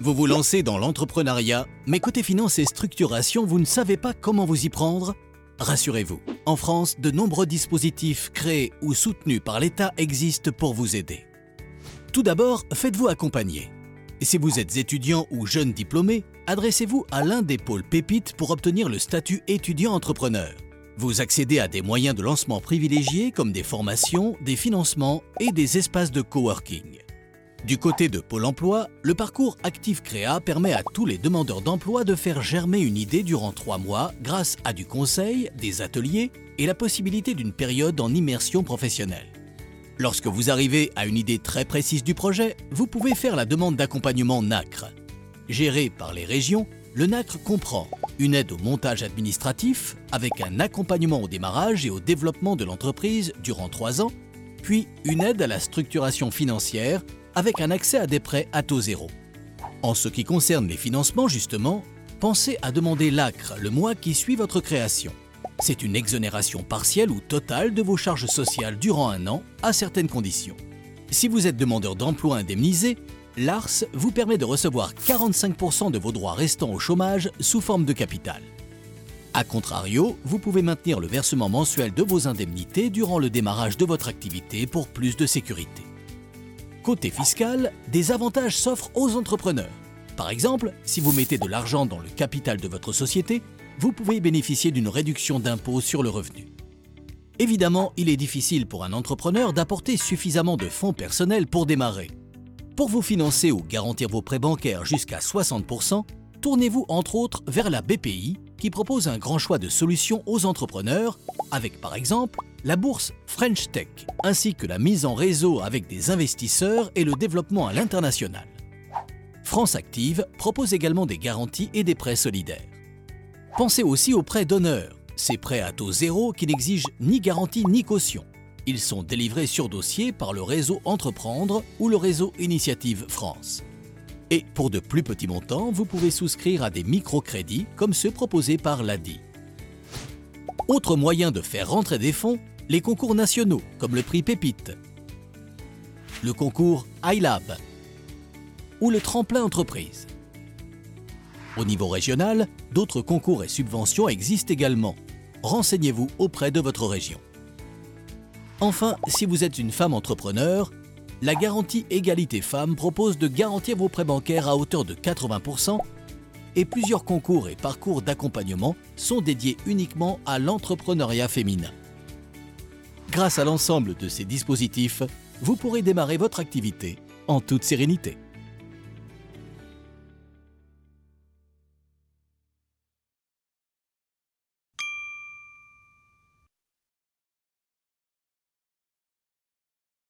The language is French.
Vous vous lancez dans l'entrepreneuriat, mais côté finance et structuration, vous ne savez pas comment vous y prendre? Rassurez-vous, en France, de nombreux dispositifs créés ou soutenus par l'État existent pour vous aider. Tout d'abord, faites-vous accompagner. Si vous êtes étudiant ou jeune diplômé, adressez-vous à l'un des pôles pépites pour obtenir le statut étudiant-entrepreneur. Vous accédez à des moyens de lancement privilégiés comme des formations, des financements et des espaces de coworking. Du côté de Pôle emploi, le parcours Active Créa permet à tous les demandeurs d'emploi de faire germer une idée durant trois mois grâce à du conseil, des ateliers et la possibilité d'une période en immersion professionnelle. Lorsque vous arrivez à une idée très précise du projet, vous pouvez faire la demande d'accompagnement NACRE. Géré par les régions, le NACRE comprend une aide au montage administratif avec un accompagnement au démarrage et au développement de l'entreprise durant trois ans, puis une aide à la structuration financière avec un accès à des prêts à taux zéro. En ce qui concerne les financements, justement, pensez à demander l'ACRE le mois qui suit votre création. C'est une exonération partielle ou totale de vos charges sociales durant un an, à certaines conditions. Si vous êtes demandeur d'emploi indemnisé, l'ARS vous permet de recevoir 45% de vos droits restants au chômage sous forme de capital. A contrario, vous pouvez maintenir le versement mensuel de vos indemnités durant le démarrage de votre activité pour plus de sécurité. Côté fiscal, des avantages s'offrent aux entrepreneurs. Par exemple, si vous mettez de l'argent dans le capital de votre société, vous pouvez bénéficier d'une réduction d'impôt sur le revenu. Évidemment, il est difficile pour un entrepreneur d'apporter suffisamment de fonds personnels pour démarrer. Pour vous financer ou garantir vos prêts bancaires jusqu'à 60%, tournez-vous entre autres vers la BPI qui propose un grand choix de solutions aux entrepreneurs avec par exemple la bourse French Tech, ainsi que la mise en réseau avec des investisseurs et le développement à l'international. France Active propose également des garanties et des prêts solidaires. Pensez aussi aux prêts d'honneur, ces prêts à taux zéro qui n'exigent ni garantie ni caution. Ils sont délivrés sur dossier par le réseau Entreprendre ou le réseau Initiative France. Et pour de plus petits montants, vous pouvez souscrire à des microcrédits comme ceux proposés par l'ADI. Autre moyen de faire rentrer des fonds, les concours nationaux, comme le prix Pépite, le concours iLab ou le tremplin entreprise. Au niveau régional, d'autres concours et subventions existent également. Renseignez-vous auprès de votre région. Enfin, si vous êtes une femme entrepreneur, la garantie égalité femmes propose de garantir vos prêts bancaires à hauteur de 80% et plusieurs concours et parcours d'accompagnement sont dédiés uniquement à l'entrepreneuriat féminin. Grâce à l'ensemble de ces dispositifs, vous pourrez démarrer votre activité en toute sérénité.